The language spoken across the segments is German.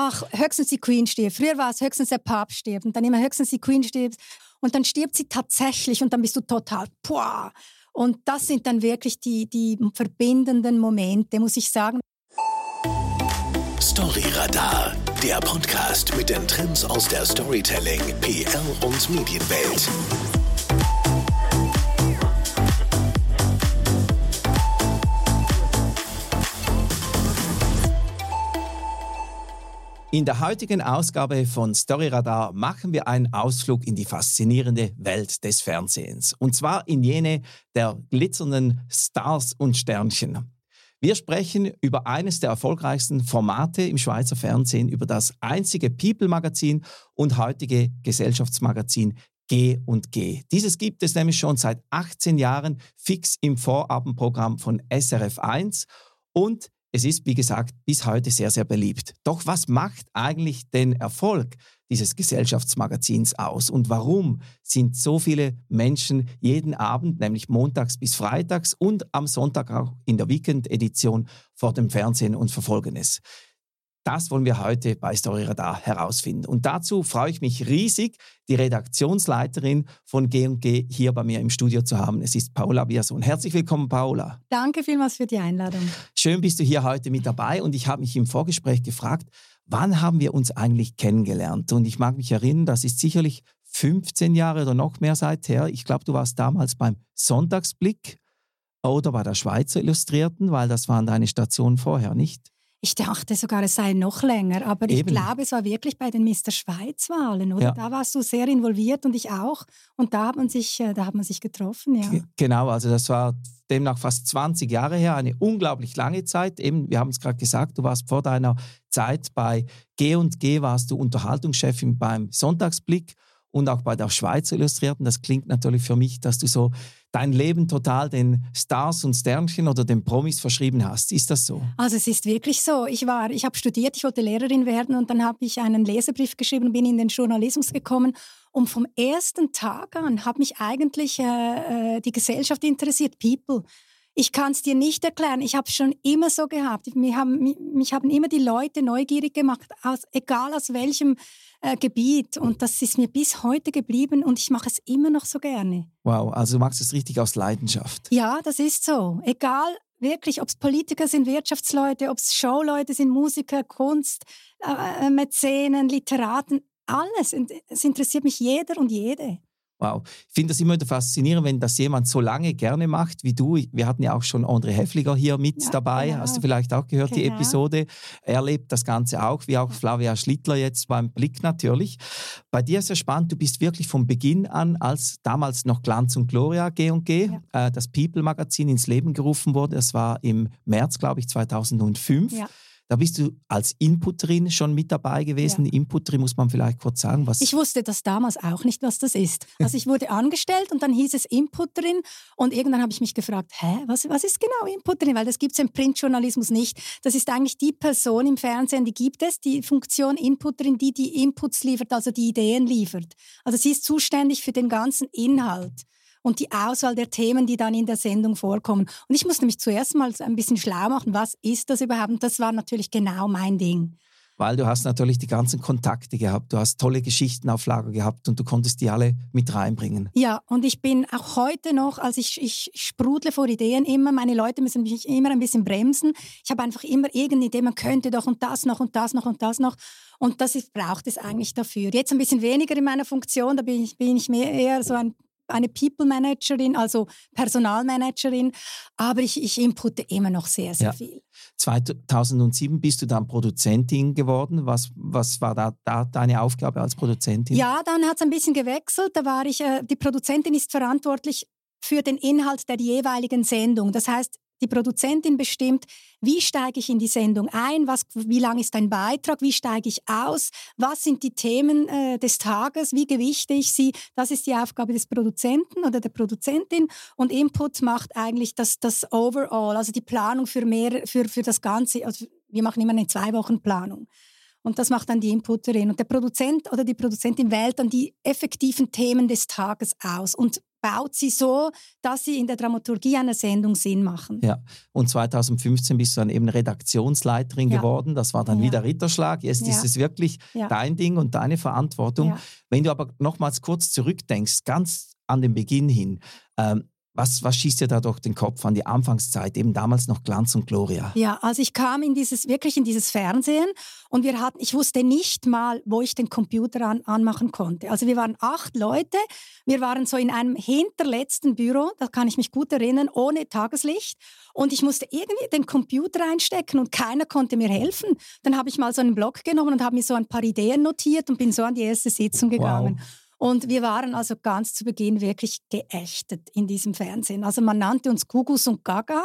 ach, höchstens die Queen stirbt. Früher war es höchstens der Papst stirbt und dann immer höchstens die Queen stirbt. Und dann stirbt sie tatsächlich und dann bist du total, boah. Und das sind dann wirklich die, die verbindenden Momente, muss ich sagen. Storyradar, der Podcast mit den Trends aus der Storytelling, PR und Medienwelt. In der heutigen Ausgabe von Storyradar machen wir einen Ausflug in die faszinierende Welt des Fernsehens. Und zwar in jene der glitzernden Stars und Sternchen. Wir sprechen über eines der erfolgreichsten Formate im Schweizer Fernsehen, über das einzige People-Magazin und heutige Gesellschaftsmagazin G und G. Dieses gibt es nämlich schon seit 18 Jahren fix im Vorabendprogramm von SRF 1 und es ist, wie gesagt, bis heute sehr, sehr beliebt. Doch was macht eigentlich den Erfolg dieses Gesellschaftsmagazins aus und warum sind so viele Menschen jeden Abend, nämlich montags bis freitags und am Sonntag auch in der Weekend-Edition vor dem Fernsehen und verfolgen es? Das wollen wir heute bei Storyradar herausfinden. Und dazu freue ich mich riesig, die Redaktionsleiterin von G&G hier bei mir im Studio zu haben. Es ist Paula Biersohn. Herzlich willkommen, Paula. Danke vielmals für die Einladung. Schön bist du hier heute mit dabei und ich habe mich im Vorgespräch gefragt, wann haben wir uns eigentlich kennengelernt? Und ich mag mich erinnern, das ist sicherlich 15 Jahre oder noch mehr seither. Ich glaube, du warst damals beim Sonntagsblick oder bei der Schweizer Illustrierten, weil das waren deine Stationen vorher, nicht? Ich dachte sogar, es sei noch länger, aber Eben. ich glaube, es war wirklich bei den Mr. Schweiz-Wahlen, oder? Ja. Da warst du sehr involviert und ich auch. Und da hat man sich, äh, da hat man sich getroffen, ja. Genau, also das war demnach fast 20 Jahre her, eine unglaublich lange Zeit. Eben, wir haben es gerade gesagt, du warst vor deiner Zeit bei G&G, warst du Unterhaltungschefin beim Sonntagsblick und auch bei der Schweizer Illustrierten. Das klingt natürlich für mich, dass du so dein Leben total den Stars und Sternchen oder den Promis verschrieben hast. Ist das so? Also es ist wirklich so. Ich war, ich habe studiert, ich wollte Lehrerin werden und dann habe ich einen Leserbrief geschrieben und bin in den Journalismus gekommen. Und vom ersten Tag an hat mich eigentlich äh, äh die Gesellschaft interessiert, People. Ich kann es dir nicht erklären. Ich habe es schon immer so gehabt. Mich haben, mich, mich haben immer die Leute neugierig gemacht, aus, egal aus welchem äh, Gebiet. Und das ist mir bis heute geblieben und ich mache es immer noch so gerne. Wow, also du machst es richtig aus Leidenschaft. Ja, das ist so. Egal, wirklich, ob es Politiker sind, Wirtschaftsleute, ob es Showleute sind, Musiker, Kunst, äh, äh, Mäzenen, Literaten, alles. Es interessiert mich jeder und jede. Wow. Ich finde das immer wieder faszinierend, wenn das jemand so lange gerne macht wie du. Wir hatten ja auch schon André Heffliger hier mit ja, genau. dabei. Hast du vielleicht auch gehört, genau. die Episode? Er lebt das Ganze auch, wie auch Flavia Schlittler jetzt beim Blick natürlich. Bei dir ist ja spannend, du bist wirklich von Beginn an, als damals noch Glanz und Gloria G&G, ja. äh, das People-Magazin ins Leben gerufen wurde. Das war im März, glaube ich, 2005. Ja. Da bist du als Inputterin schon mit dabei gewesen. Ja. Inputterin muss man vielleicht kurz sagen, was. Ich wusste das damals auch nicht, was das ist. Also ich wurde angestellt und dann hieß es Inputterin und irgendwann habe ich mich gefragt, hä, was, was ist genau Inputterin? Weil das gibt es im Printjournalismus nicht. Das ist eigentlich die Person im Fernsehen, die gibt es, die Funktion Inputterin, die die Inputs liefert, also die Ideen liefert. Also sie ist zuständig für den ganzen Inhalt und die Auswahl der Themen, die dann in der Sendung vorkommen. Und ich musste mich zuerst mal ein bisschen schlau machen, was ist das überhaupt? Und das war natürlich genau mein Ding. Weil du hast natürlich die ganzen Kontakte gehabt, du hast tolle Geschichten auf Lager gehabt und du konntest die alle mit reinbringen. Ja, und ich bin auch heute noch, also ich, ich sprudle vor Ideen immer, meine Leute müssen mich immer ein bisschen bremsen. Ich habe einfach immer irgendeine Idee, man könnte doch und das noch und das noch und das noch. Und das ist, braucht es eigentlich dafür. Jetzt ein bisschen weniger in meiner Funktion, da bin ich, bin ich mehr eher so ein eine People Managerin, also Personalmanagerin, aber ich, ich inpute immer noch sehr, sehr ja. viel. 2007 bist du dann Produzentin geworden. Was, was war da, da deine Aufgabe als Produzentin? Ja, dann hat es ein bisschen gewechselt. Da war ich, äh, die Produzentin ist verantwortlich für den Inhalt der jeweiligen Sendung. Das heißt, die Produzentin bestimmt, wie steige ich in die Sendung ein, was, wie lang ist ein Beitrag, wie steige ich aus, was sind die Themen äh, des Tages, wie gewichte ich sie. Das ist die Aufgabe des Produzenten oder der Produzentin. Und Input macht eigentlich das, das Overall, also die Planung für, mehr, für, für das Ganze. Also wir machen immer eine Zwei-Wochen-Planung. Und das macht dann die Inputterin. Und der Produzent oder die Produzentin wählt dann die effektiven Themen des Tages aus und baut sie so, dass sie in der Dramaturgie einer Sendung Sinn machen. Ja, und 2015 bist du dann eben Redaktionsleiterin ja. geworden. Das war dann ja. wieder Ritterschlag. Jetzt ja. ist es wirklich dein Ding und deine Verantwortung. Wenn du aber nochmals kurz zurückdenkst, ganz an den Beginn hin, ähm, was, was schießt dir da durch den Kopf an die Anfangszeit, eben damals noch Glanz und Gloria? Ja, also ich kam in dieses, wirklich in dieses Fernsehen und wir hatten, ich wusste nicht mal, wo ich den Computer an, anmachen konnte. Also wir waren acht Leute, wir waren so in einem hinterletzten Büro, da kann ich mich gut erinnern, ohne Tageslicht und ich musste irgendwie den Computer einstecken und keiner konnte mir helfen. Dann habe ich mal so einen Block genommen und habe mir so ein paar Ideen notiert und bin so an die erste Sitzung gegangen. Wow. Und wir waren also ganz zu Beginn wirklich geächtet in diesem Fernsehen. Also man nannte uns Gugus und Gaga.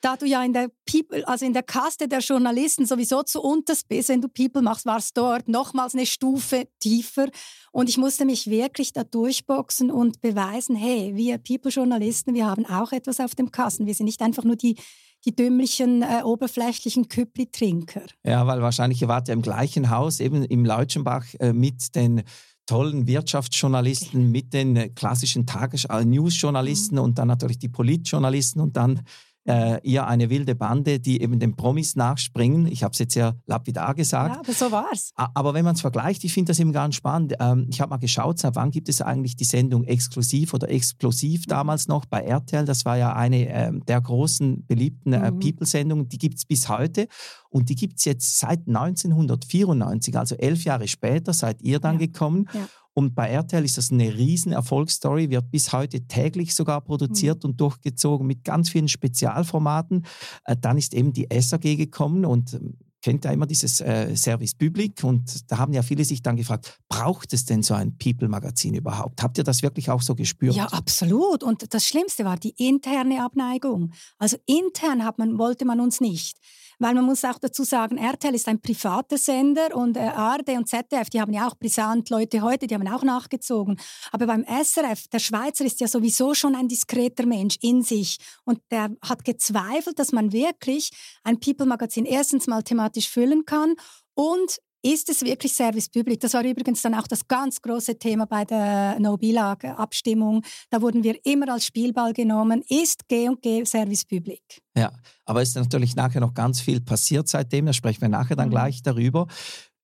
Da du ja in der People, also in der Kaste der Journalisten sowieso zu unterst bist, wenn du People machst, warst dort nochmals eine Stufe tiefer. Und ich musste mich wirklich da durchboxen und beweisen, hey, wir People-Journalisten, wir haben auch etwas auf dem Kasten. Wir sind nicht einfach nur die die dümmlichen, äh, oberflächlichen Küppli-Trinker. Ja, weil wahrscheinlich ihr wart ja im gleichen Haus, eben im Leutschenbach, äh, mit den tollen Wirtschaftsjournalisten, mit den äh, klassischen Tages-News-Journalisten mhm. und dann natürlich die Politjournalisten und dann äh, eher eine wilde Bande, die eben den Promis nachspringen. Ich habe es jetzt ja lapidar gesagt. Ja, aber so war es. Aber wenn man es vergleicht, ich finde das eben ganz spannend. Ähm, ich habe mal geschaut, seit wann gibt es eigentlich die Sendung Exklusiv oder Explosiv mhm. damals noch bei RTL. Das war ja eine äh, der großen beliebten äh, mhm. People-Sendungen. Die gibt es bis heute. Und die gibt es jetzt seit 1994, also elf Jahre später, seid ihr dann ja. gekommen. Ja. Und bei RTL ist das eine riesen Erfolgsstory, wird bis heute täglich sogar produziert mhm. und durchgezogen mit ganz vielen Spezialformaten. Äh, dann ist eben die SAG gekommen und ähm, kennt ja immer dieses äh, Service Public und da haben ja viele sich dann gefragt, braucht es denn so ein People-Magazin überhaupt? Habt ihr das wirklich auch so gespürt? Ja, absolut. Und das Schlimmste war die interne Abneigung. Also intern hat man, wollte man uns nicht. Weil man muss auch dazu sagen, RTL ist ein privater Sender und äh, ARD und ZDF, die haben ja auch brisant Leute heute, die haben auch nachgezogen. Aber beim SRF, der Schweizer ist ja sowieso schon ein diskreter Mensch in sich und der hat gezweifelt, dass man wirklich ein People-Magazin erstens mal thematisch füllen kann und ist es wirklich Service Public? Das war übrigens dann auch das ganz große Thema bei der No-Bilag-Abstimmung. Da wurden wir immer als Spielball genommen. Ist G&G Service Public? Ja, aber es ist natürlich nachher noch ganz viel passiert seitdem. Da sprechen wir nachher dann mhm. gleich darüber.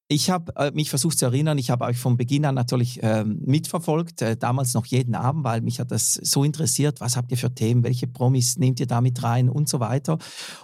Ich habe äh, mich versucht zu erinnern, ich habe euch von Beginn an natürlich äh, mitverfolgt, äh, damals noch jeden Abend, weil mich hat das so interessiert, was habt ihr für Themen, welche Promis nehmt ihr da mit rein? Und so weiter.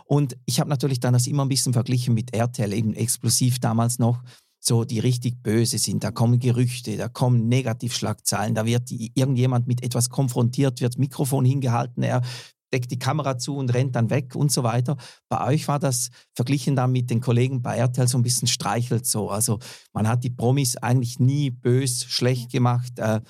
Und ich habe natürlich dann das immer ein bisschen verglichen mit RTL, eben explosiv damals noch. So die richtig böse sind. Da kommen Gerüchte, da kommen Negativschlagzeilen, da wird irgendjemand mit etwas konfrontiert, wird Mikrofon hingehalten, er deckt die Kamera zu und rennt dann weg und so weiter. Bei euch war das verglichen dann mit den Kollegen bei RTL so ein bisschen streichelt so. Also man hat die Promis eigentlich nie bös, schlecht gemacht. Äh,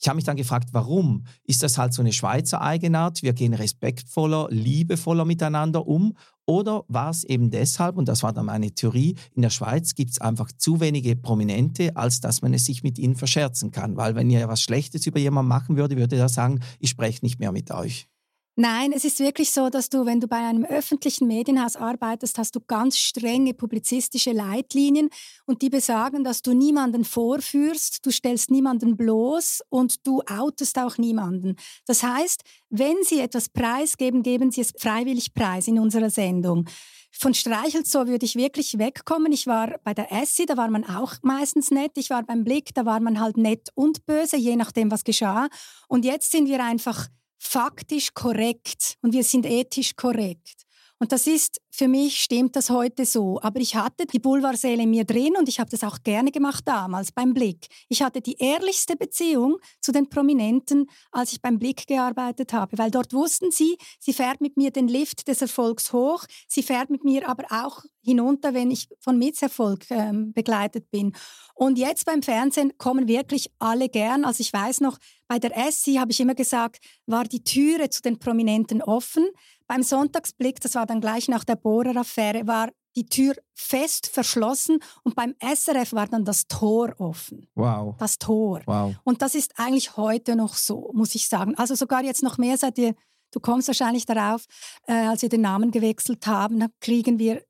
ich habe mich dann gefragt, warum? Ist das halt so eine Schweizer Eigenart? Wir gehen respektvoller, liebevoller miteinander um? Oder war es eben deshalb, und das war dann meine Theorie, in der Schweiz gibt es einfach zu wenige Prominente, als dass man es sich mit ihnen verscherzen kann. Weil wenn ihr was Schlechtes über jemanden machen würde, würde er sagen, ich spreche nicht mehr mit euch. Nein, es ist wirklich so, dass du, wenn du bei einem öffentlichen Medienhaus arbeitest, hast du ganz strenge publizistische Leitlinien und die besagen, dass du niemanden vorführst, du stellst niemanden bloß und du outest auch niemanden. Das heißt, wenn sie etwas preisgeben, geben sie es freiwillig preis in unserer Sendung. Von Streichelzoo würde ich wirklich wegkommen. Ich war bei der Essi, da war man auch meistens nett. Ich war beim Blick, da war man halt nett und böse, je nachdem, was geschah. Und jetzt sind wir einfach faktisch korrekt und wir sind ethisch korrekt. Und das ist, für mich stimmt das heute so. Aber ich hatte die Boulevardseele mir drin und ich habe das auch gerne gemacht damals beim Blick. Ich hatte die ehrlichste Beziehung zu den Prominenten, als ich beim Blick gearbeitet habe, weil dort wussten sie, sie fährt mit mir den Lift des Erfolgs hoch, sie fährt mit mir aber auch hinunter, wenn ich von Misserfolg ähm, begleitet bin. Und jetzt beim Fernsehen kommen wirklich alle gern. Also ich weiß noch, bei der Essi habe ich immer gesagt, war die Türe zu den Prominenten offen. Beim Sonntagsblick, das war dann gleich nach der Bohrer-Affäre, war die Tür fest verschlossen und beim SRF war dann das Tor offen. Wow. Das Tor. Wow. Und das ist eigentlich heute noch so, muss ich sagen. Also sogar jetzt noch mehr seit ihr, du kommst wahrscheinlich darauf, äh, als wir den Namen gewechselt haben, kriegen wir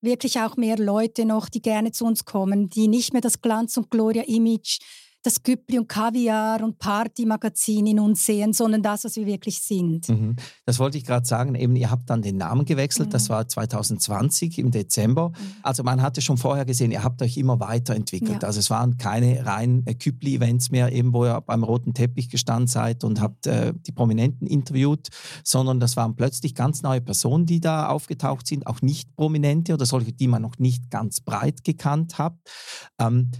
wirklich auch mehr Leute noch, die gerne zu uns kommen, die nicht mehr das Glanz- und Gloria-Image das Güppli und Kaviar und Partymagazin in uns sehen, sondern das, was wir wirklich sind. Mhm. Das wollte ich gerade sagen. Eben, ihr habt dann den Namen gewechselt. Mhm. Das war 2020 im Dezember. Mhm. Also man hatte schon vorher gesehen, ihr habt euch immer weiterentwickelt. Ja. Also es waren keine reinen äh, Güppli-Events mehr, eben wo ihr beim roten Teppich gestanden seid und habt äh, die Prominenten interviewt, sondern das waren plötzlich ganz neue Personen, die da aufgetaucht sind, auch nicht Prominente oder solche, die man noch nicht ganz breit gekannt hat. Ähm,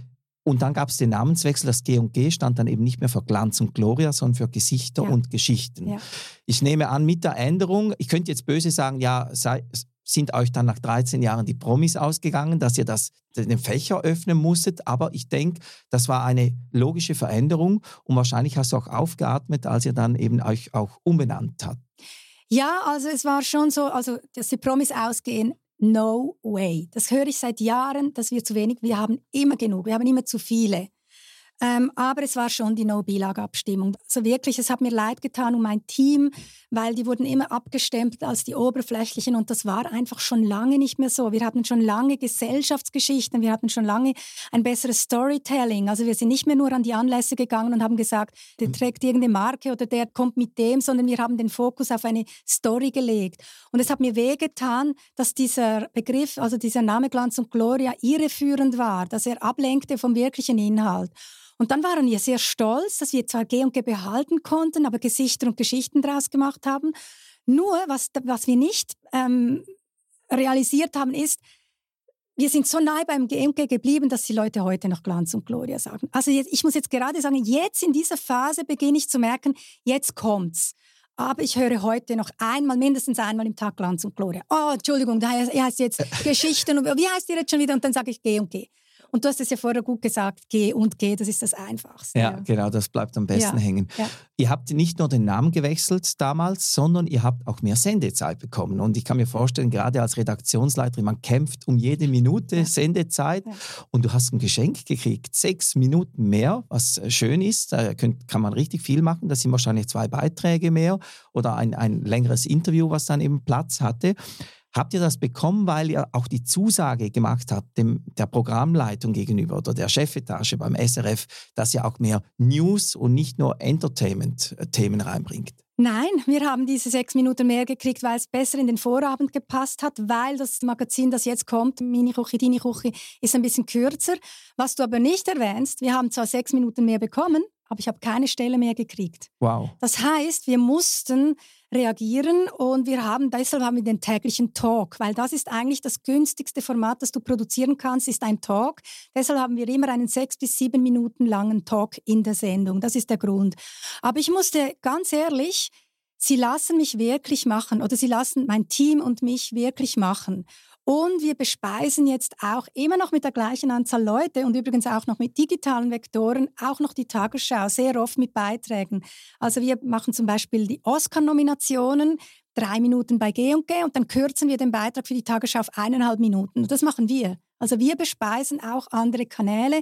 und dann gab es den Namenswechsel. Das G&G stand dann eben nicht mehr für Glanz und Gloria, sondern für Gesichter ja. und Geschichten. Ja. Ich nehme an, mit der Änderung, ich könnte jetzt böse sagen, ja, sei, sind euch dann nach 13 Jahren die Promis ausgegangen, dass ihr das, den Fächer öffnen musstet. Aber ich denke, das war eine logische Veränderung und wahrscheinlich hast du auch aufgeatmet, als ihr dann eben euch auch umbenannt habt. Ja, also es war schon so, also dass die Promis ausgehen, No way. Das höre ich seit Jahren, dass wir zu wenig, wir haben immer genug, wir haben immer zu viele. Ähm, aber es war schon die No-Bilag-Abstimmung. Also wirklich, es hat mir leid getan um mein Team, weil die wurden immer abgestempelt als die Oberflächlichen und das war einfach schon lange nicht mehr so. Wir hatten schon lange Gesellschaftsgeschichten, wir hatten schon lange ein besseres Storytelling. Also wir sind nicht mehr nur an die Anlässe gegangen und haben gesagt, der trägt irgendeine Marke oder der kommt mit dem, sondern wir haben den Fokus auf eine Story gelegt. Und es hat mir wehgetan, dass dieser Begriff, also dieser Name Glanz und Gloria irreführend war, dass er ablenkte vom wirklichen Inhalt. Und dann waren wir sehr stolz, dass wir zwar G&G behalten konnten, aber Gesichter und Geschichten daraus gemacht haben. Nur, was, was wir nicht ähm, realisiert haben, ist, wir sind so nahe beim G&G geblieben, dass die Leute heute noch Glanz und Gloria sagen. Also jetzt, ich muss jetzt gerade sagen, jetzt in dieser Phase beginne ich zu merken, jetzt kommt's. Aber ich höre heute noch einmal, mindestens einmal im Tag Glanz und Gloria. Oh, Entschuldigung, da heißt jetzt Geschichten und wie heißt ihr jetzt schon wieder? Und dann sage ich G&G. Und du hast es ja vorher gut gesagt, G und G, das ist das Einfachste. Ja, ja. genau, das bleibt am besten ja. hängen. Ja. Ihr habt nicht nur den Namen gewechselt damals, sondern ihr habt auch mehr Sendezeit bekommen. Und ich kann mir vorstellen, gerade als Redaktionsleiterin, man kämpft um jede Minute Sendezeit und du hast ein Geschenk gekriegt, sechs Minuten mehr, was schön ist. Da kann man richtig viel machen. Das sind wahrscheinlich zwei Beiträge mehr oder ein, ein längeres Interview, was dann eben Platz hatte. Habt ihr das bekommen, weil ihr auch die Zusage gemacht habt, dem, der Programmleitung gegenüber oder der Chefetage beim SRF, dass ihr auch mehr News und nicht nur Entertainment-Themen reinbringt? Nein, wir haben diese sechs Minuten mehr gekriegt, weil es besser in den Vorabend gepasst hat, weil das Magazin, das jetzt kommt, Mini Küche, Dini Küche, ist ein bisschen kürzer. Was du aber nicht erwähnst, wir haben zwar sechs Minuten mehr bekommen, aber ich habe keine Stelle mehr gekriegt. Wow. Das heißt, wir mussten reagieren und wir haben deshalb haben wir den täglichen Talk, weil das ist eigentlich das günstigste Format, das du produzieren kannst, ist ein Talk. Deshalb haben wir immer einen sechs bis sieben Minuten langen Talk in der Sendung. Das ist der Grund. Aber ich musste ganz ehrlich, sie lassen mich wirklich machen oder sie lassen mein Team und mich wirklich machen. Und wir bespeisen jetzt auch immer noch mit der gleichen Anzahl Leute und übrigens auch noch mit digitalen Vektoren, auch noch die Tagesschau, sehr oft mit Beiträgen. Also wir machen zum Beispiel die Oscar-Nominationen, drei Minuten bei G&G und dann kürzen wir den Beitrag für die Tagesschau auf eineinhalb Minuten. Und das machen wir. Also wir bespeisen auch andere Kanäle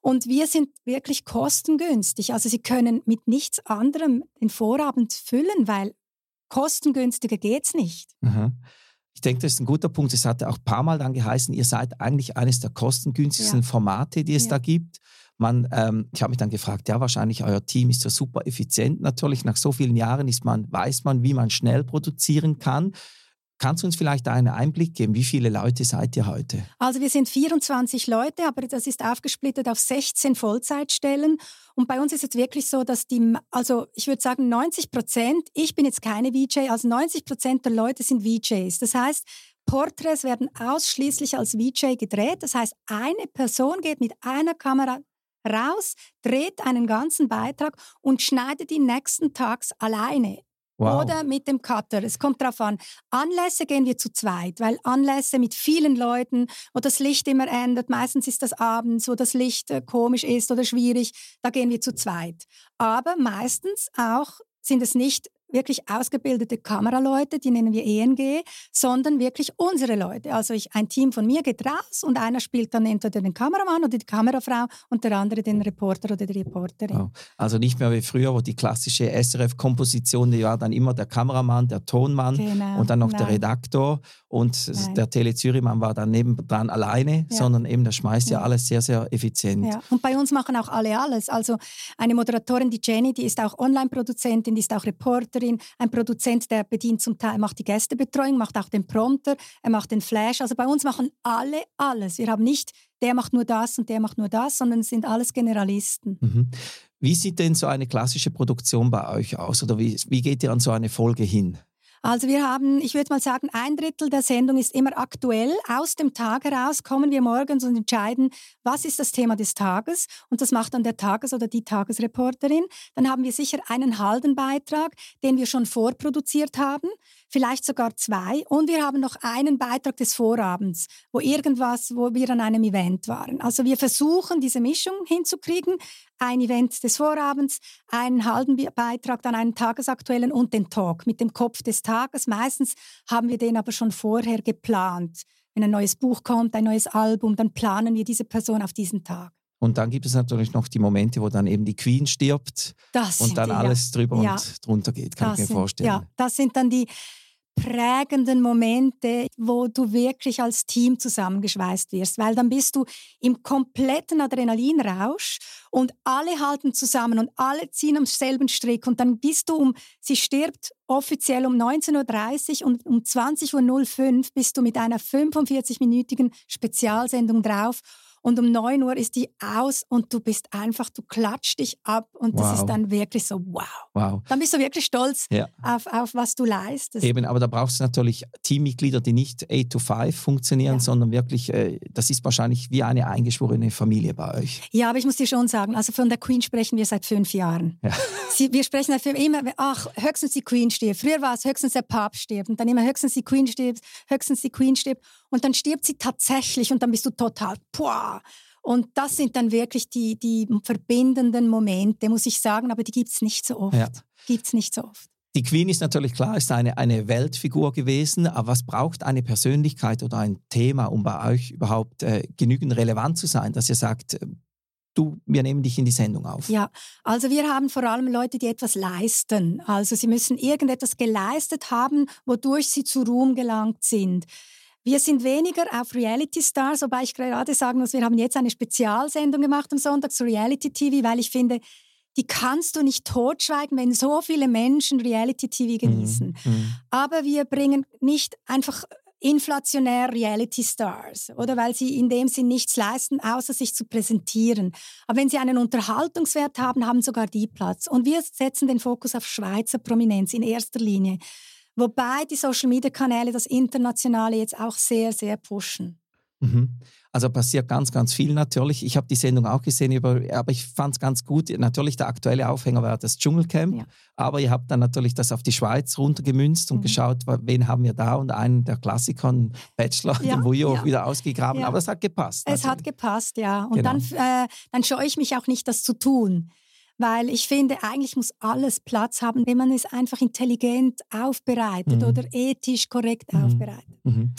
und wir sind wirklich kostengünstig. Also Sie können mit nichts anderem den Vorabend füllen, weil kostengünstiger geht's nicht. Aha. Ich denke, das ist ein guter Punkt. Es hat auch ein paar Mal dann geheißen, ihr seid eigentlich eines der kostengünstigsten ja. Formate, die es ja. da gibt. Man, ähm, ich habe mich dann gefragt, ja, wahrscheinlich euer Team ist ja super effizient. Natürlich, nach so vielen Jahren ist man, weiß man, wie man schnell produzieren kann. Kannst du uns vielleicht einen Einblick geben, wie viele Leute seid ihr heute? Also wir sind 24 Leute, aber das ist aufgesplittet auf 16 Vollzeitstellen. Und bei uns ist es wirklich so, dass die, also ich würde sagen 90 Prozent, ich bin jetzt keine VJ, also 90 Prozent der Leute sind VJs. Das heißt, Porträts werden ausschließlich als VJ gedreht. Das heißt, eine Person geht mit einer Kamera raus, dreht einen ganzen Beitrag und schneidet ihn nächsten Tags alleine. Wow. Oder mit dem Cutter. Es kommt darauf an. Anlässe gehen wir zu zweit, weil Anlässe mit vielen Leuten, wo das Licht immer ändert, meistens ist das abends, wo das Licht äh, komisch ist oder schwierig, da gehen wir zu zweit. Aber meistens auch sind es nicht wirklich ausgebildete Kameraleute, die nennen wir ENG, sondern wirklich unsere Leute. Also ich, ein Team von mir geht raus und einer spielt dann entweder den Kameramann oder die Kamerafrau und der andere den Reporter oder die Reporterin. Oh. Also nicht mehr wie früher, wo die klassische SRF-Komposition, die war dann immer der Kameramann, der Tonmann genau. und dann noch Nein. der Redaktor und Nein. der Tele Zürichmann war dann nebendran alleine, ja. sondern eben, das schmeißt ja. ja. alles sehr, sehr effizient. Ja. Und bei uns machen auch alle alles. Also eine Moderatorin, die Jenny, die ist auch Online-Produzentin, die ist auch Reporterin. Ein Produzent, der bedient zum Teil, macht die Gästebetreuung, macht auch den Prompter, er macht den Flash. Also bei uns machen alle alles. Wir haben nicht, der macht nur das und der macht nur das, sondern sind alles Generalisten. Mhm. Wie sieht denn so eine klassische Produktion bei euch aus? Oder wie, wie geht ihr an so eine Folge hin? Also wir haben, ich würde mal sagen, ein Drittel der Sendung ist immer aktuell. Aus dem Tag heraus kommen wir morgens und entscheiden, was ist das Thema des Tages. Und das macht dann der Tages- oder die Tagesreporterin. Dann haben wir sicher einen halben Beitrag, den wir schon vorproduziert haben, vielleicht sogar zwei. Und wir haben noch einen Beitrag des Vorabends, wo irgendwas, wo wir an einem Event waren. Also wir versuchen, diese Mischung hinzukriegen ein Event des Vorabends, einen halben Beitrag, dann einen tagesaktuellen und den Talk mit dem Kopf des Tages. Meistens haben wir den aber schon vorher geplant. Wenn ein neues Buch kommt, ein neues Album, dann planen wir diese Person auf diesen Tag. Und dann gibt es natürlich noch die Momente, wo dann eben die Queen stirbt das und dann die, alles drüber ja. und drunter geht, kann das ich mir sind, vorstellen. Ja, das sind dann die prägenden Momente, wo du wirklich als Team zusammengeschweißt wirst, weil dann bist du im kompletten Adrenalinrausch und alle halten zusammen und alle ziehen am selben Strick und dann bist du um, sie stirbt offiziell um 19.30 Uhr und um 20.05 Uhr bist du mit einer 45-minütigen Spezialsendung drauf und um 9 Uhr ist die aus und du bist einfach, du klatscht dich ab und wow. das ist dann wirklich so, wow. wow. Dann bist du wirklich stolz ja. auf, auf, was du leistest. Eben, aber da brauchst du natürlich Teammitglieder, die nicht 8 to 5 funktionieren, ja. sondern wirklich, äh, das ist wahrscheinlich wie eine eingeschworene Familie bei euch. Ja, aber ich muss dir schon sagen, also von der Queen sprechen wir seit fünf Jahren. Ja. Sie, wir sprechen fünf, immer, ach, höchstens die Queen stirbt. Früher war es höchstens der Papst stirbt und dann immer höchstens die Queen stirbt, höchstens die Queen stirbt und dann stirbt sie tatsächlich und dann bist du total, boah. Und das sind dann wirklich die, die verbindenden Momente, muss ich sagen, aber die gibt es nicht so oft. Ja. Gibt es nicht so oft. Die Queen ist natürlich klar, ist eine, eine Weltfigur gewesen, aber was braucht eine Persönlichkeit oder ein Thema, um bei euch überhaupt äh, genügend relevant zu sein, dass ihr sagt, äh, du, wir nehmen dich in die Sendung auf? Ja, also wir haben vor allem Leute, die etwas leisten. Also sie müssen irgendetwas geleistet haben, wodurch sie zu Ruhm gelangt sind. Wir sind weniger auf Reality Stars, wobei ich gerade sagen muss, wir haben jetzt eine Spezialsendung gemacht am Sonntag zu Reality TV, weil ich finde, die kannst du nicht totschweigen, wenn so viele Menschen Reality TV genießen. Mm, mm. Aber wir bringen nicht einfach inflationär Reality Stars, oder weil sie in dem Sinn nichts leisten, außer sich zu präsentieren. Aber wenn sie einen Unterhaltungswert haben, haben sogar die Platz. Und wir setzen den Fokus auf Schweizer Prominenz in erster Linie. Wobei die Social-Media-Kanäle das Internationale jetzt auch sehr, sehr pushen. Mhm. Also passiert ganz, ganz viel natürlich. Ich habe die Sendung auch gesehen, aber ich fand es ganz gut. Natürlich der aktuelle Aufhänger war das Dschungelcamp, ja. aber ihr habt dann natürlich das auf die Schweiz runtergemünzt und mhm. geschaut, wen haben wir da und einen der Klassiker, einen Bachelor, ja, den Vujo ja. wieder ausgegraben. Aber es hat gepasst. Es natürlich. hat gepasst, ja. Und genau. dann, äh, dann scheue ich mich auch nicht, das zu tun weil ich finde, eigentlich muss alles Platz haben, wenn man es einfach intelligent aufbereitet mhm. oder ethisch korrekt mhm. aufbereitet. Mhm.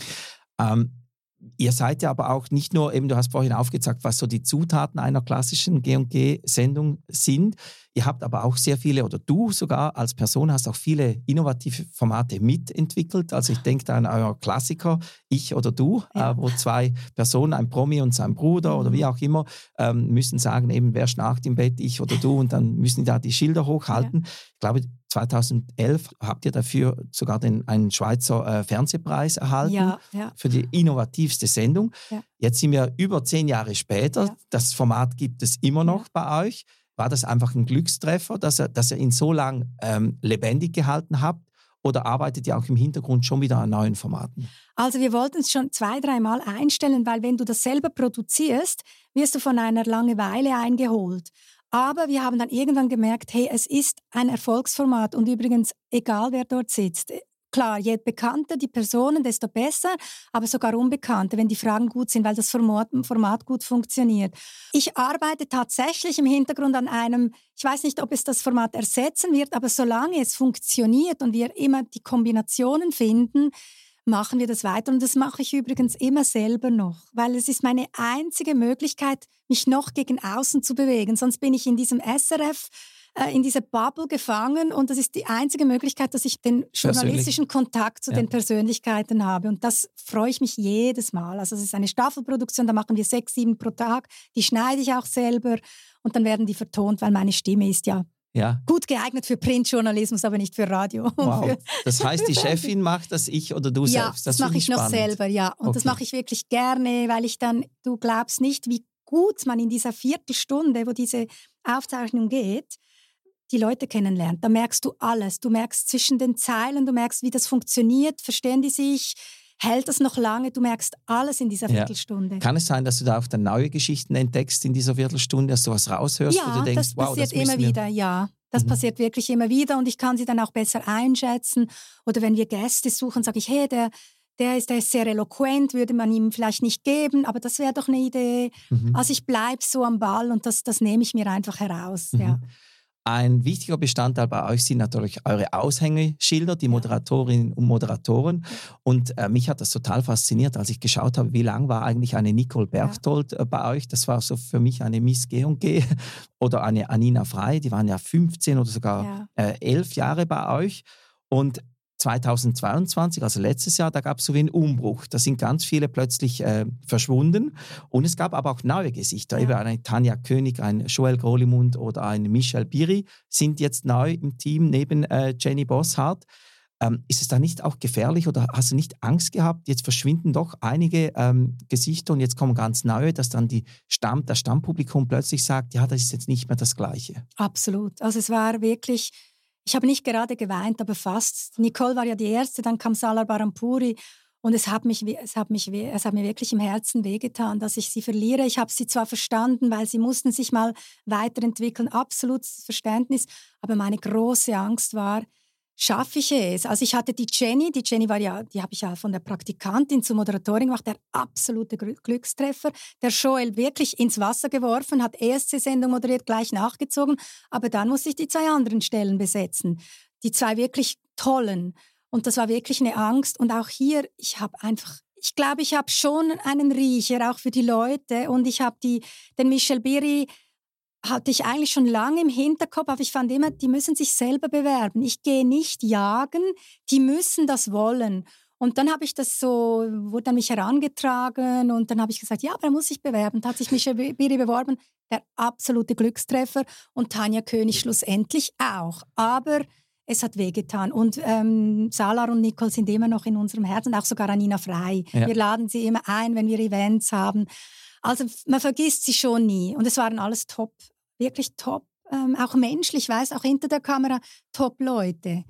Ähm, Ihr seid ja aber auch nicht nur, eben du hast vorhin aufgezeigt, was so die Zutaten einer klassischen G&G-Sendung sind. Ihr habt aber auch sehr viele, oder du sogar als Person hast auch viele innovative Formate mitentwickelt. Also ich denke da an euer Klassiker, ich oder du, ja. äh, wo zwei Personen, ein Promi und sein Bruder mhm. oder wie auch immer, ähm, müssen sagen, eben wer schnarcht im Bett, ich oder du, und dann müssen die da die Schilder hochhalten. Ja. Ich glaube, 2011 habt ihr dafür sogar den, einen Schweizer äh, Fernsehpreis erhalten ja, ja. für die innovativste Sendung. Ja. Jetzt sind wir über zehn Jahre später. Das Format gibt es immer noch bei euch. War das einfach ein Glückstreffer, dass ihr, dass ihr ihn so lange ähm, lebendig gehalten habt? Oder arbeitet ihr auch im Hintergrund schon wieder an neuen Formaten? Also wir wollten es schon zwei, dreimal einstellen, weil wenn du das selber produzierst, wirst du von einer Langeweile eingeholt. Aber wir haben dann irgendwann gemerkt, hey, es ist ein Erfolgsformat und übrigens, egal wer dort sitzt, Klar, je bekannter die Personen, desto besser, aber sogar Unbekannte, wenn die Fragen gut sind, weil das Format, Format gut funktioniert. Ich arbeite tatsächlich im Hintergrund an einem, ich weiß nicht, ob es das Format ersetzen wird, aber solange es funktioniert und wir immer die Kombinationen finden, machen wir das weiter. Und das mache ich übrigens immer selber noch, weil es ist meine einzige Möglichkeit, mich noch gegen außen zu bewegen. Sonst bin ich in diesem SRF äh, in dieser Bubble gefangen und das ist die einzige Möglichkeit, dass ich den journalistischen Kontakt zu ja. den Persönlichkeiten habe und das freue ich mich jedes Mal. Also es ist eine Staffelproduktion, da machen wir sechs, sieben pro Tag, die schneide ich auch selber und dann werden die vertont, weil meine Stimme ist ja ja. Gut geeignet für Printjournalismus, aber nicht für Radio. Wow. Das heißt, die Chefin macht das ich oder du ja, selbst? Das, das mache ich spannend. noch selber, ja. Und okay. das mache ich wirklich gerne, weil ich dann, du glaubst nicht, wie gut man in dieser Viertelstunde, wo diese Aufzeichnung geht, die Leute kennenlernt. Da merkst du alles. Du merkst zwischen den Zeilen, du merkst, wie das funktioniert, verstehen die sich, hält das noch lange, du merkst alles in dieser Viertelstunde. Ja. Kann es sein, dass du da auch dann neue Geschichten entdeckst in dieser Viertelstunde, dass du was raushörst? Ja, du denkst, das passiert wow, das immer wieder, ja. Das mhm. passiert wirklich immer wieder und ich kann sie dann auch besser einschätzen. Oder wenn wir Gäste suchen, sage ich, hey, der, der ist, der ist sehr eloquent, würde man ihm vielleicht nicht geben, aber das wäre doch eine Idee. Mhm. Also ich bleibe so am Ball und das, das nehme ich mir einfach heraus. Mhm. Ja. Ein wichtiger Bestandteil bei euch sind natürlich eure Aushängeschilder, die Moderatorinnen und Moderatoren. Und äh, mich hat das total fasziniert, als ich geschaut habe, wie lang war eigentlich eine Nicole Berchtold ja. äh, bei euch. Das war so für mich eine Miss G&G oder eine Anina Frei. Die waren ja 15 oder sogar ja. äh, 11 Jahre bei euch. Und 2022, also letztes Jahr, da gab es so wie einen Umbruch. Da sind ganz viele plötzlich äh, verschwunden. Und es gab aber auch neue Gesichter. Ja. Eben eine Tanja König, ein Joel Grolimund oder ein Michel Biri sind jetzt neu im Team neben äh, Jenny Bosshardt. Ähm, ist es da nicht auch gefährlich oder hast du nicht Angst gehabt? Jetzt verschwinden doch einige ähm, Gesichter und jetzt kommen ganz neue, dass dann die Stamm, das Stammpublikum plötzlich sagt, ja, das ist jetzt nicht mehr das Gleiche. Absolut. Also es war wirklich ich habe nicht gerade geweint, aber fast. Nicole war ja die erste, dann kam Salar Barampuri und es hat, mich, es, hat mich, es hat mir wirklich im Herzen wehgetan, dass ich sie verliere. Ich habe sie zwar verstanden, weil sie mussten sich mal weiterentwickeln, absolutes Verständnis, aber meine große Angst war, schaffe ich es? Also ich hatte die Jenny, die Jenny war ja, die habe ich ja von der Praktikantin zur Moderatorin gemacht, der absolute Glückstreffer. Der Joel wirklich ins Wasser geworfen, hat ESC-Sendung moderiert, gleich nachgezogen, aber dann musste ich die zwei anderen Stellen besetzen. Die zwei wirklich tollen. Und das war wirklich eine Angst. Und auch hier, ich habe einfach ich glaube, ich habe schon einen Riecher auch für die Leute und ich habe die den Michel Biri hatte ich eigentlich schon lange im Hinterkopf, aber ich fand immer, die müssen sich selber bewerben. Ich gehe nicht jagen, die müssen das wollen. Und dann habe ich das so, wurde an mich herangetragen und dann habe ich gesagt, ja, aber er muss sich bewerben. Da hat sich Michel Biri beworben, der absolute Glückstreffer und Tanja König schlussendlich auch. Aber es hat wehgetan. Und ähm, Salar und Nicole sind immer noch in unserem Herzen, auch sogar Anina Frei. Ja. Wir laden sie immer ein, wenn wir Events haben. Also man vergisst sie schon nie. Und es waren alles top, wirklich top, ähm, auch menschlich, weiß auch hinter der Kamera top Leute.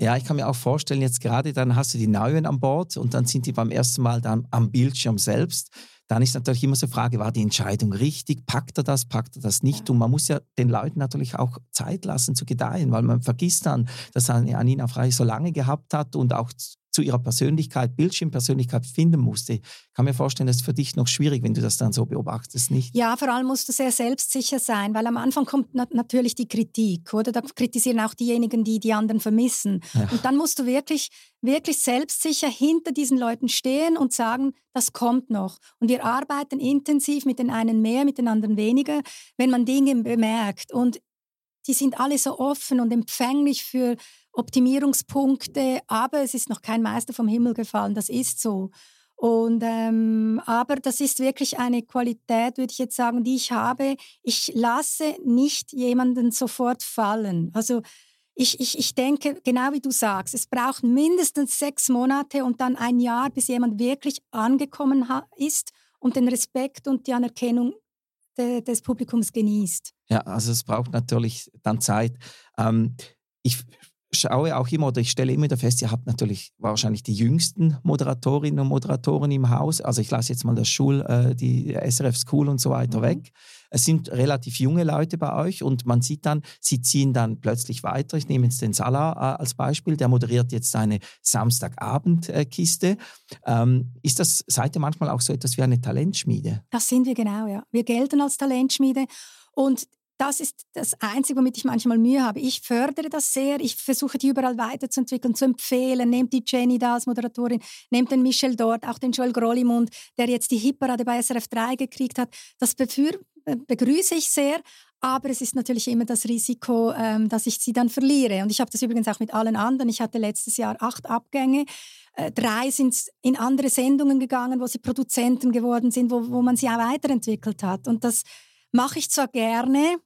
Ja, ich kann mir auch vorstellen, jetzt gerade dann hast du die Neuen an Bord und dann sind die beim ersten Mal dann am Bildschirm selbst. Dann ist natürlich immer so die Frage, war die Entscheidung richtig? Packt er das, packt er das nicht? Ja. Und man muss ja den Leuten natürlich auch Zeit lassen zu gedeihen, weil man vergisst dann, dass Anina Frei so lange gehabt hat und auch zu ihrer Persönlichkeit, Bildschirmpersönlichkeit finden musste. Ich kann mir vorstellen, das ist für dich noch schwierig, wenn du das dann so beobachtest, nicht? Ja, vor allem musst du sehr selbstsicher sein, weil am Anfang kommt na natürlich die Kritik, oder? Da kritisieren auch diejenigen, die die anderen vermissen. Ja. Und dann musst du wirklich, wirklich selbstsicher hinter diesen Leuten stehen und sagen, das kommt noch. Und wir arbeiten intensiv mit den einen mehr, mit den anderen weniger, wenn man Dinge bemerkt. Und die sind alle so offen und empfänglich für Optimierungspunkte, aber es ist noch kein Meister vom Himmel gefallen, das ist so. Und, ähm, aber das ist wirklich eine Qualität, würde ich jetzt sagen, die ich habe. Ich lasse nicht jemanden sofort fallen. Also ich, ich, ich denke, genau wie du sagst, es braucht mindestens sechs Monate und dann ein Jahr, bis jemand wirklich angekommen ist und den Respekt und die Anerkennung de, des Publikums genießt. Ja, also es braucht natürlich dann Zeit. Ähm, ich schaue auch immer oder ich stelle immer wieder fest, ihr habt natürlich wahrscheinlich die jüngsten Moderatorinnen und Moderatoren im Haus. Also ich lasse jetzt mal das Schul, äh, die SRF School und so weiter mhm. weg. Es sind relativ junge Leute bei euch und man sieht dann, sie ziehen dann plötzlich weiter. Ich nehme jetzt den Salah äh, als Beispiel, der moderiert jetzt eine Samstagabendkiste. Ähm, ist das, seid ihr manchmal auch so etwas wie eine Talentschmiede? Das sind wir genau, ja. Wir gelten als Talentschmiede und das ist das Einzige, womit ich manchmal Mühe habe. Ich fördere das sehr. Ich versuche, die überall weiterzuentwickeln, zu empfehlen. Nehmt die Jenny da als Moderatorin, nehmt den Michel dort, auch den Joel Grollimund, der jetzt die Hitparade bei SRF 3 gekriegt hat. Das begrüße ich sehr. Aber es ist natürlich immer das Risiko, ähm, dass ich sie dann verliere. Und ich habe das übrigens auch mit allen anderen. Ich hatte letztes Jahr acht Abgänge. Äh, drei sind in andere Sendungen gegangen, wo sie Produzenten geworden sind, wo, wo man sie auch weiterentwickelt hat. Und das Mache ich zwar gerne,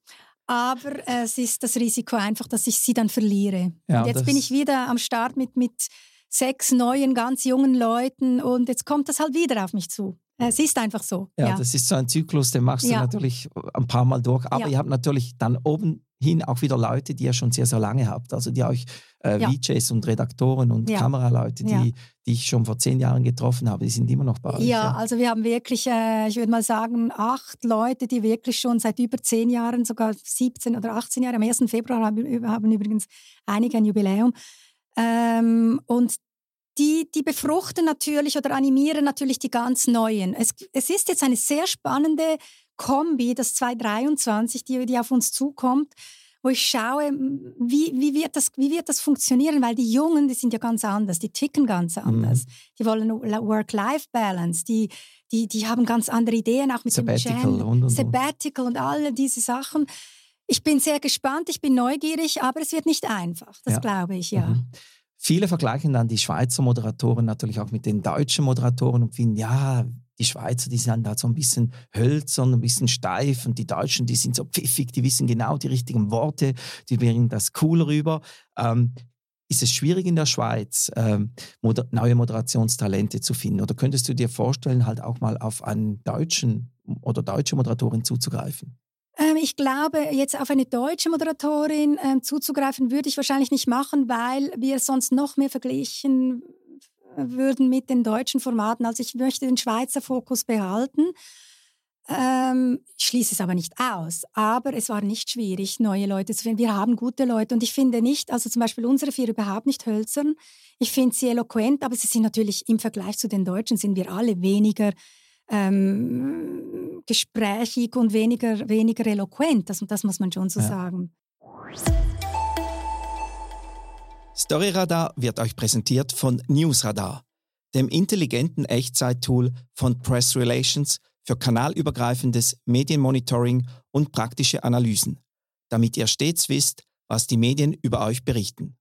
aber es ist das Risiko einfach, dass ich sie dann verliere. Ja, jetzt bin ich wieder am Start mit, mit sechs neuen, ganz jungen Leuten und jetzt kommt das halt wieder auf mich zu. Es ist einfach so. Ja, ja. das ist so ein Zyklus, den machst ja. du natürlich ein paar Mal durch. Aber ja. ihr habt natürlich dann oben hin auch wieder Leute, die ihr schon sehr, sehr lange habt. Also die euch äh. VJs und Redaktoren und. Kameraleute, die, die ich schon vor zehn Jahren getroffen habe, die sind immer noch bei euch. Ja, also wir haben wirklich, äh, ich würde mal sagen, acht Leute, die wirklich schon seit über zehn Jahren, sogar 17 oder 18 Jahre, am 1. Februar haben, haben übrigens einige ein Jubiläum. Ähm, und die, die befruchten natürlich oder animieren natürlich die ganz Neuen. Es, es ist jetzt eine sehr spannende Kombi, das 2023, die, die auf uns zukommt, wo ich schaue, wie, wie, wird das, wie wird das funktionieren, weil die Jungen, die sind ja ganz anders, die ticken ganz anders. Mhm. Die wollen Work-Life-Balance, die, die, die haben ganz andere Ideen, auch mit Sabbatical dem Gender, und, und, Sabbatical und all diese Sachen. Ich bin sehr gespannt, ich bin neugierig, aber es wird nicht einfach, das ja. glaube ich, ja. Mhm. Viele vergleichen dann die Schweizer Moderatoren natürlich auch mit den deutschen Moderatoren und finden, ja, die Schweizer, die sind da so ein bisschen hölzern, ein bisschen steif und die Deutschen, die sind so pfiffig, die wissen genau die richtigen Worte, die bringen das cool rüber. Ähm, ist es schwierig in der Schweiz, ähm, moder neue Moderationstalente zu finden? Oder könntest du dir vorstellen, halt auch mal auf einen deutschen oder deutsche Moderatorin zuzugreifen? Ähm, ich glaube, jetzt auf eine deutsche Moderatorin ähm, zuzugreifen, würde ich wahrscheinlich nicht machen, weil wir sonst noch mehr verglichen würden mit den deutschen Formaten. Also ich möchte den Schweizer Fokus behalten. Ähm, ich schließe es aber nicht aus. Aber es war nicht schwierig, neue Leute zu finden. Wir haben gute Leute und ich finde nicht, also zum Beispiel unsere vier überhaupt nicht hölzern. Ich finde sie eloquent, aber sie sind natürlich im Vergleich zu den Deutschen sind wir alle weniger ähm, gesprächig und weniger, weniger eloquent. Das, das muss man schon so ja. sagen. Storyradar wird euch präsentiert von Newsradar, dem intelligenten Echtzeit-Tool von Press Relations für kanalübergreifendes Medienmonitoring und praktische Analysen, damit ihr stets wisst, was die Medien über euch berichten.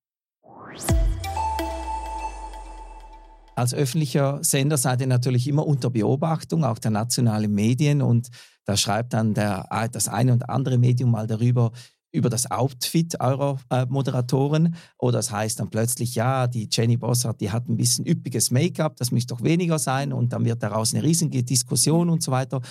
Als öffentlicher Sender seid ihr natürlich immer unter Beobachtung, auch der nationalen Medien. Und da schreibt dann der, das eine und andere Medium mal darüber, über das Outfit eurer äh, Moderatoren. Oder es heißt dann plötzlich, ja, die Jenny Bossart, die hat ein bisschen üppiges Make-up, das müsste doch weniger sein. Und dann wird daraus eine riesige Diskussion und so weiter.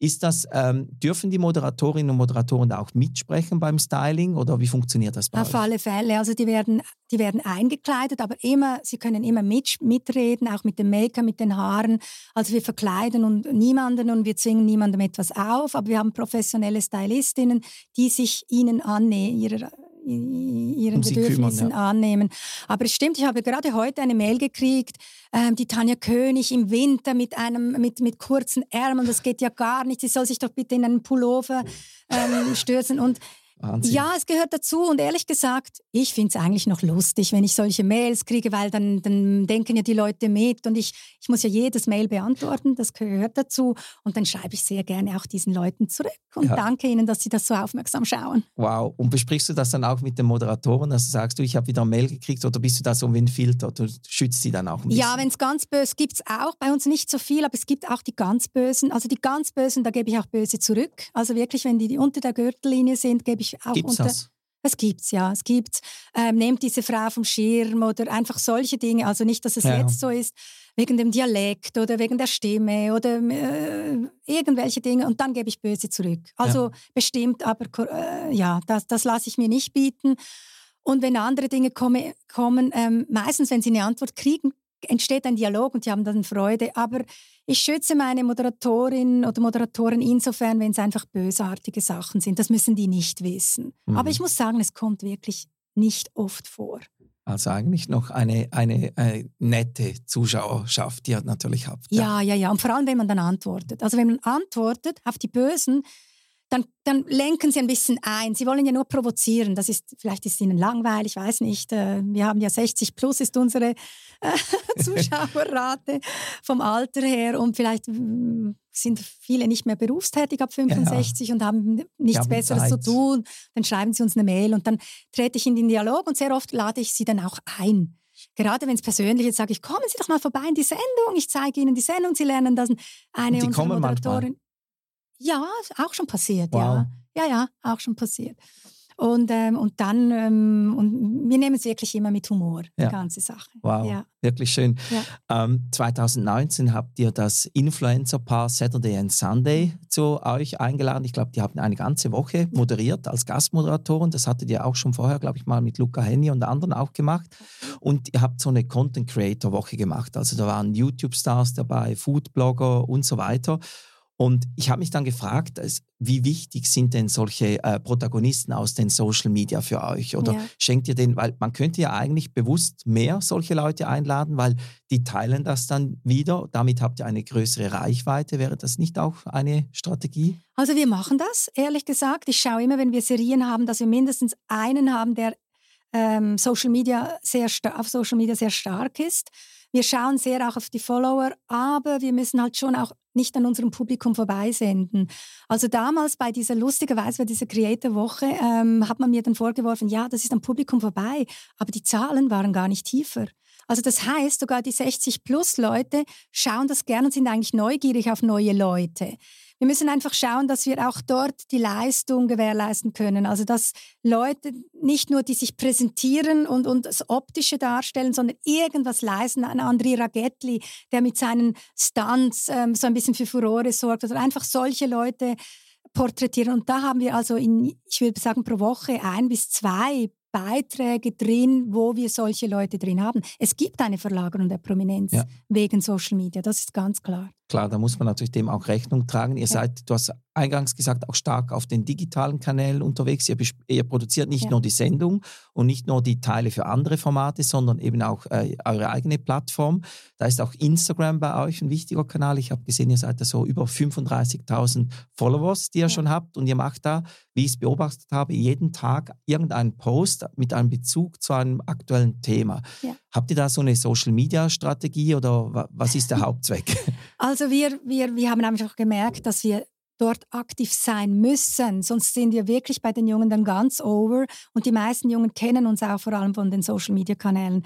Ist das, ähm, dürfen die Moderatorinnen und Moderatoren auch mitsprechen beim Styling oder wie funktioniert das bei Auf euch? alle Fälle. Also die werden, die werden eingekleidet, aber immer, sie können immer mit, mitreden, auch mit dem Make-up, mit den Haaren. Also wir verkleiden und niemanden und wir zwingen niemandem etwas auf, aber wir haben professionelle Stylistinnen, die sich ihnen annehmen, ihrer ihren um Bedürfnissen kümmern, ja. annehmen. Aber es stimmt, ich habe gerade heute eine Mail gekriegt, ähm, die Tanja König im Winter mit einem mit, mit kurzen Ärmeln, das geht ja gar nicht. Sie soll sich doch bitte in einen Pullover ähm, stürzen und Wahnsinn. Ja, es gehört dazu und ehrlich gesagt, ich finde es eigentlich noch lustig, wenn ich solche Mails kriege, weil dann, dann denken ja die Leute mit und ich, ich muss ja jedes Mail beantworten, das gehört dazu und dann schreibe ich sehr gerne auch diesen Leuten zurück und ja. danke ihnen, dass sie das so aufmerksam schauen. Wow, und besprichst du das dann auch mit den Moderatoren, dass du sagst, du, ich habe wieder eine Mail gekriegt oder bist du da so wie ein Filter, du schützt sie dann auch ein bisschen? Ja, wenn es ganz böse gibt es auch, bei uns nicht so viel, aber es gibt auch die ganz Bösen, also die ganz Bösen, da gebe ich auch böse zurück, also wirklich, wenn die, die unter der Gürtellinie sind, gebe ich ich auch Gibt's unter. Das? Es gibt's, ja, es gibt's. Ähm, nehmt diese Frau vom Schirm oder einfach solche Dinge. Also nicht, dass es ja. jetzt so ist, wegen dem Dialekt oder wegen der Stimme oder äh, irgendwelche Dinge. Und dann gebe ich böse zurück. Also ja. bestimmt, aber äh, ja, das, das lasse ich mir nicht bieten. Und wenn andere Dinge komme, kommen, ähm, meistens, wenn sie eine Antwort kriegen, entsteht ein Dialog und die haben dann Freude. Aber ich schütze meine Moderatorin oder Moderatoren insofern, wenn es einfach bösartige Sachen sind. Das müssen die nicht wissen. Mhm. Aber ich muss sagen, es kommt wirklich nicht oft vor. Also eigentlich noch eine, eine, eine, äh, nette Zuschauerschaft, die ihr natürlich habt. Ja. ja, ja, ja. Und vor allem, wenn man dann antwortet. Also wenn man antwortet auf die Bösen, dann, dann lenken sie ein bisschen ein. Sie wollen ja nur provozieren. Das ist, vielleicht ist ihnen langweilig, ich weiß nicht. Äh, wir haben ja 60 plus ist unsere äh, Zuschauerrate vom Alter her und vielleicht mm, sind viele nicht mehr berufstätig ab 65 ja. und haben nichts haben Besseres Zeit. zu tun. Dann schreiben sie uns eine Mail und dann trete ich in den Dialog und sehr oft lade ich sie dann auch ein. Gerade wenn es persönlich ist, sage ich, kommen Sie doch mal vorbei in die Sendung. Ich zeige Ihnen die Sendung. Sie lernen das eine und die unserer Moderatorin. Manchmal. Ja, auch schon passiert, wow. ja. Ja, ja, auch schon passiert. Und, ähm, und dann, ähm, und wir nehmen es wirklich immer mit Humor, ja. die ganze Sache. Wow, ja. wirklich schön. Ja. Ähm, 2019 habt ihr das Influencer-Paar Saturday and Sunday zu euch eingeladen. Ich glaube, die haben eine ganze Woche moderiert als Gastmoderatoren. Das hattet ihr auch schon vorher, glaube ich, mal mit Luca Henny und anderen auch gemacht. Und ihr habt so eine Content-Creator-Woche gemacht. Also da waren YouTube-Stars dabei, Food-Blogger und so weiter. Und ich habe mich dann gefragt, wie wichtig sind denn solche äh, Protagonisten aus den Social Media für euch? Oder ja. schenkt ihr den, weil man könnte ja eigentlich bewusst mehr solche Leute einladen, weil die teilen das dann wieder. Damit habt ihr eine größere Reichweite. Wäre das nicht auch eine Strategie? Also wir machen das, ehrlich gesagt. Ich schaue immer, wenn wir Serien haben, dass wir mindestens einen haben, der ähm, Social Media sehr auf Social Media sehr stark ist. Wir schauen sehr auch auf die Follower, aber wir müssen halt schon auch nicht an unserem Publikum vorbeisenden. Also damals bei dieser lustigerweise bei dieser Creator-Woche ähm, hat man mir dann vorgeworfen, ja, das ist am Publikum vorbei, aber die Zahlen waren gar nicht tiefer. Also das heißt, sogar die 60-plus-Leute schauen das gern und sind eigentlich neugierig auf neue Leute. Wir müssen einfach schauen, dass wir auch dort die Leistung gewährleisten können. Also dass Leute nicht nur, die sich präsentieren und, und das Optische darstellen, sondern irgendwas leisten. Ein André Ragetti, der mit seinen Stunts ähm, so ein bisschen für Furore sorgt. Oder einfach solche Leute porträtieren. Und da haben wir also in, ich würde sagen, pro Woche ein bis zwei Beiträge drin, wo wir solche Leute drin haben. Es gibt eine Verlagerung der Prominenz ja. wegen Social Media, das ist ganz klar. Klar, da muss man natürlich dem auch Rechnung tragen. Ihr ja. seid, du hast eingangs gesagt, auch stark auf den digitalen Kanälen unterwegs. Ihr, ihr produziert nicht ja. nur die Sendung und nicht nur die Teile für andere Formate, sondern eben auch äh, eure eigene Plattform. Da ist auch Instagram bei euch ein wichtiger Kanal. Ich habe gesehen, ihr seid da so über 35.000 Followers, die ihr ja. schon habt und ihr macht da, wie ich es beobachtet habe, jeden Tag irgendeinen Post mit einem Bezug zu einem aktuellen Thema. Habt ihr da so eine Social-Media-Strategie oder was ist der Hauptzweck? Also wir, wir, wir haben einfach gemerkt, dass wir dort aktiv sein müssen, sonst sind wir wirklich bei den Jungen dann ganz over und die meisten Jungen kennen uns auch vor allem von den Social-Media-Kanälen.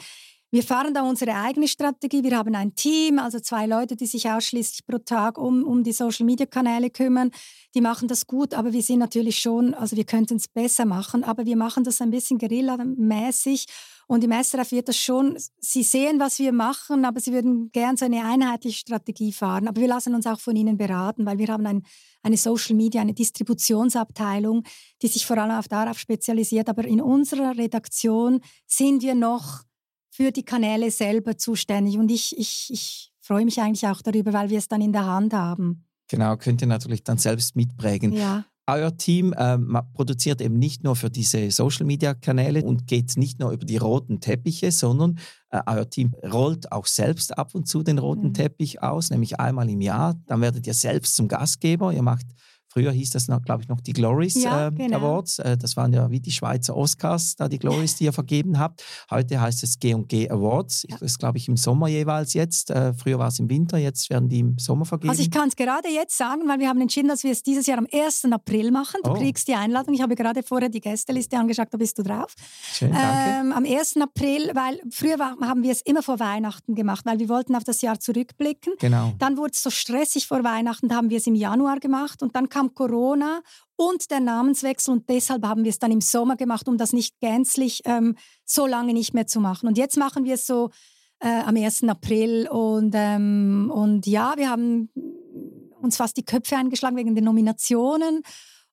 Wir fahren da unsere eigene Strategie. Wir haben ein Team, also zwei Leute, die sich ausschließlich pro Tag um, um die Social-Media-Kanäle kümmern. Die machen das gut, aber wir sind natürlich schon, also wir könnten es besser machen, aber wir machen das ein bisschen Guerilla-mäßig und im SRF wird das schon, sie sehen, was wir machen, aber sie würden gern so eine einheitliche Strategie fahren. Aber wir lassen uns auch von ihnen beraten, weil wir haben ein, eine Social Media, eine Distributionsabteilung, die sich vor allem auf darauf spezialisiert. Aber in unserer Redaktion sind wir noch für die Kanäle selber zuständig. Und ich, ich, ich freue mich eigentlich auch darüber, weil wir es dann in der Hand haben. Genau, könnt ihr natürlich dann selbst mitprägen. Ja euer Team ähm, produziert eben nicht nur für diese Social-Media-Kanäle und geht nicht nur über die roten Teppiche, sondern äh, euer Team rollt auch selbst ab und zu den roten mhm. Teppich aus, nämlich einmal im Jahr. Dann werdet ihr selbst zum Gastgeber. Ihr macht Früher hieß das, glaube ich, noch die Glories ja, äh, genau. Awards. Äh, das waren ja wie die Schweizer Oscars, da die Glories, die ihr vergeben habt. Heute heißt es G&G Awards. Ja. Das ist, glaube ich, im Sommer jeweils jetzt. Äh, früher war es im Winter, jetzt werden die im Sommer vergeben. Also ich kann es gerade jetzt sagen, weil wir haben entschieden, dass wir es dieses Jahr am 1. April machen. Du oh. kriegst die Einladung. Ich habe gerade vorher die Gästeliste angeschaut, da bist du drauf. Schön, danke. Ähm, am 1. April, weil früher war, haben wir es immer vor Weihnachten gemacht, weil wir wollten auf das Jahr zurückblicken. Genau. Dann wurde es so stressig vor Weihnachten, da haben wir es im Januar gemacht und dann kam Corona und der Namenswechsel und deshalb haben wir es dann im Sommer gemacht, um das nicht gänzlich ähm, so lange nicht mehr zu machen. Und jetzt machen wir es so äh, am 1. April und, ähm, und ja, wir haben uns fast die Köpfe eingeschlagen wegen den Nominationen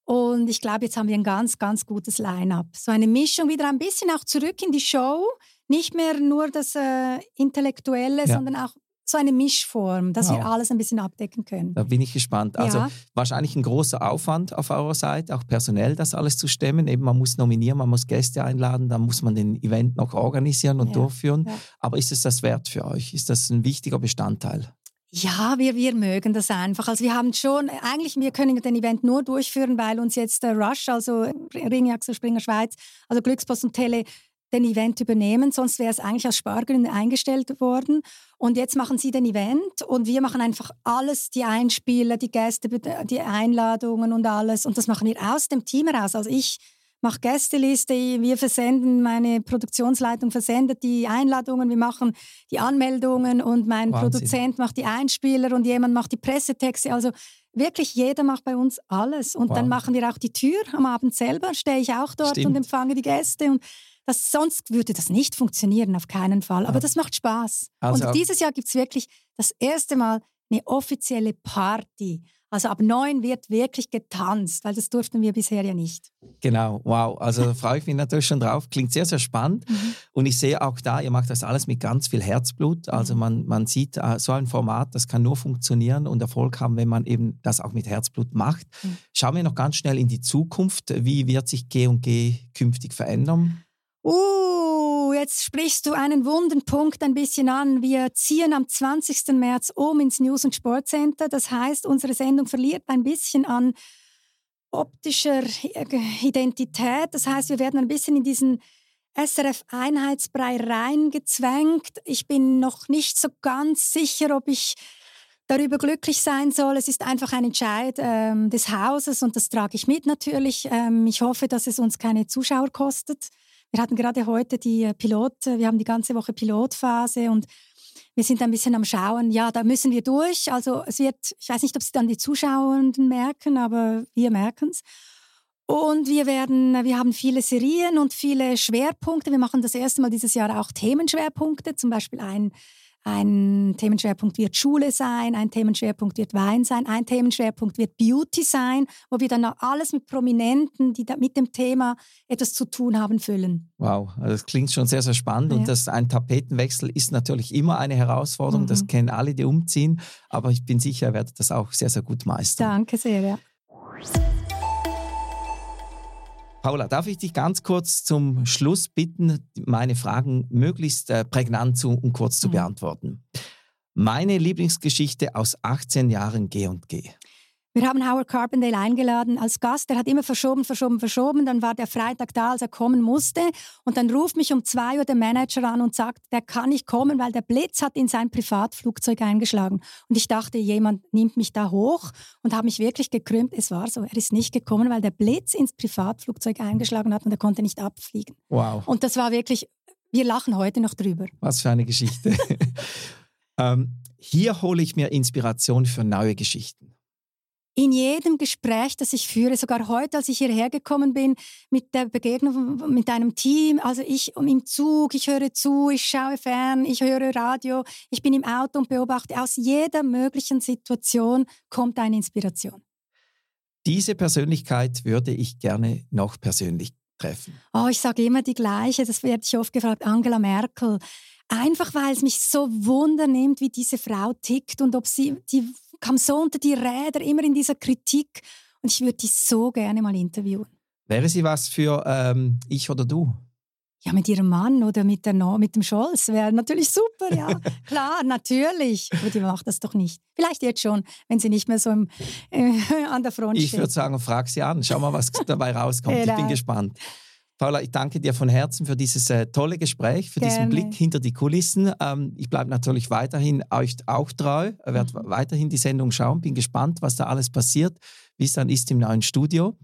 Und ich glaube, jetzt haben wir ein ganz, ganz gutes Line-up. So eine Mischung wieder ein bisschen auch zurück in die Show. Nicht mehr nur das äh, Intellektuelle, ja. sondern auch so eine Mischform, dass wow. wir alles ein bisschen abdecken können. Da bin ich gespannt. Also ja. wahrscheinlich ein großer Aufwand auf eurer Seite, auch personell das alles zu stemmen. Eben man muss nominieren, man muss Gäste einladen, dann muss man den Event noch organisieren und ja. durchführen. Ja. Aber ist es das wert für euch? Ist das ein wichtiger Bestandteil? Ja, wir, wir mögen das einfach. Also wir haben schon, eigentlich, wir können den Event nur durchführen, weil uns jetzt der Rush, also Ringjax Springer Schweiz, also Glückspost und Tele den Event übernehmen, sonst wäre es eigentlich aus Spargründen eingestellt worden. Und jetzt machen sie den Event und wir machen einfach alles, die Einspieler, die Gäste, die Einladungen und alles. Und das machen wir aus dem Team heraus. Also ich mache Gästeliste, wir versenden, meine Produktionsleitung versendet die Einladungen, wir machen die Anmeldungen und mein Wahnsinn. Produzent macht die Einspieler und jemand macht die Pressetexte. Also wirklich jeder macht bei uns alles. Und wow. dann machen wir auch die Tür am Abend selber, stehe ich auch dort Stimmt. und empfange die Gäste. Und das, sonst würde das nicht funktionieren, auf keinen Fall. Aber ja. das macht Spaß. Also und dieses Jahr gibt es wirklich das erste Mal eine offizielle Party. Also ab neun wird wirklich getanzt, weil das durften wir bisher ja nicht. Genau, wow. Also freue ich mich natürlich schon drauf. Klingt sehr, sehr spannend. Mhm. Und ich sehe auch da, ihr macht das alles mit ganz viel Herzblut. Also mhm. man, man sieht, äh, so ein Format, das kann nur funktionieren und Erfolg haben, wenn man eben das auch mit Herzblut macht. Mhm. Schauen wir noch ganz schnell in die Zukunft. Wie wird sich G&G künftig verändern? Uh, jetzt sprichst du einen wunden Punkt ein bisschen an. Wir ziehen am 20. März um ins News- und Sportcenter. Das heißt, unsere Sendung verliert ein bisschen an optischer Identität. Das heißt, wir werden ein bisschen in diesen SRF-Einheitsbrei reingezwängt. Ich bin noch nicht so ganz sicher, ob ich darüber glücklich sein soll. Es ist einfach ein Entscheid ähm, des Hauses und das trage ich mit natürlich. Ähm, ich hoffe, dass es uns keine Zuschauer kostet. Wir hatten gerade heute die äh, Pilot, wir haben die ganze Woche Pilotphase und wir sind ein bisschen am Schauen. Ja, da müssen wir durch. Also es wird, ich weiß nicht, ob es dann die Zuschauenden merken, aber wir merken es. Und wir werden, wir haben viele Serien und viele Schwerpunkte. Wir machen das erste Mal dieses Jahr auch Themenschwerpunkte, zum Beispiel ein ein Themenschwerpunkt wird Schule sein, ein Themenschwerpunkt wird Wein sein, ein Themenschwerpunkt wird Beauty sein, wo wir dann alles mit Prominenten, die mit dem Thema etwas zu tun haben, füllen. Wow, also das klingt schon sehr, sehr spannend. Ja. Und das, ein Tapetenwechsel ist natürlich immer eine Herausforderung. Mhm. Das kennen alle, die umziehen. Aber ich bin sicher, ihr werdet das auch sehr, sehr gut meistern. Danke sehr, ja. Paula, darf ich dich ganz kurz zum Schluss bitten, meine Fragen möglichst äh, prägnant zu, und kurz zu mhm. beantworten? Meine Lieblingsgeschichte aus 18 Jahren G&G. Wir haben Howard Carpendale eingeladen als Gast. Er hat immer verschoben, verschoben, verschoben. Dann war der Freitag da, als er kommen musste. Und dann ruft mich um zwei Uhr der Manager an und sagt, der kann nicht kommen, weil der Blitz hat in sein Privatflugzeug eingeschlagen. Und ich dachte, jemand nimmt mich da hoch und habe mich wirklich gekrümmt. Es war so, er ist nicht gekommen, weil der Blitz ins Privatflugzeug eingeschlagen hat und er konnte nicht abfliegen. Wow. Und das war wirklich, wir lachen heute noch drüber. Was für eine Geschichte. ähm, hier hole ich mir Inspiration für neue Geschichten in jedem Gespräch, das ich führe, sogar heute, als ich hierher gekommen bin, mit der Begegnung mit einem Team, also ich im Zug, ich höre zu, ich schaue fern, ich höre Radio, ich bin im Auto und beobachte, aus jeder möglichen Situation kommt eine Inspiration. Diese Persönlichkeit würde ich gerne noch persönlich treffen. Oh, ich sage immer die gleiche, das werde ich oft gefragt, Angela Merkel. Einfach weil es mich so wundernimmt, wie diese Frau tickt und ob sie die kam so unter die Räder, immer in dieser Kritik. Und ich würde die so gerne mal interviewen. Wäre sie was für ähm, ich oder du? Ja, mit ihrem Mann oder mit, der no mit dem Scholz wäre natürlich super, ja. Klar, natürlich. Aber die macht das doch nicht. Vielleicht jetzt schon, wenn sie nicht mehr so im, äh, an der Front ich steht. Ich würde sagen, frag sie an. Schau mal, was dabei rauskommt. Ich bin gespannt. Paula, ich danke dir von Herzen für dieses äh, tolle Gespräch, für Gerne. diesen Blick hinter die Kulissen. Ähm, ich bleibe natürlich weiterhin euch auch treu, werde mhm. weiterhin die Sendung schauen, bin gespannt, was da alles passiert, wie es dann ist im neuen Studio.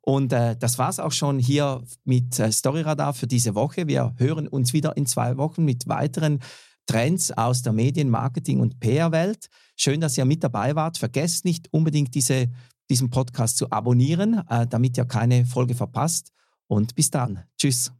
Und äh, das war es auch schon hier mit äh, Storyradar für diese Woche. Wir hören uns wieder in zwei Wochen mit weiteren Trends aus der Medien-, Marketing- und PR-Welt. Schön, dass ihr mit dabei wart. Vergesst nicht unbedingt diese, diesen Podcast zu abonnieren, äh, damit ihr keine Folge verpasst. Und bis dann. Tschüss.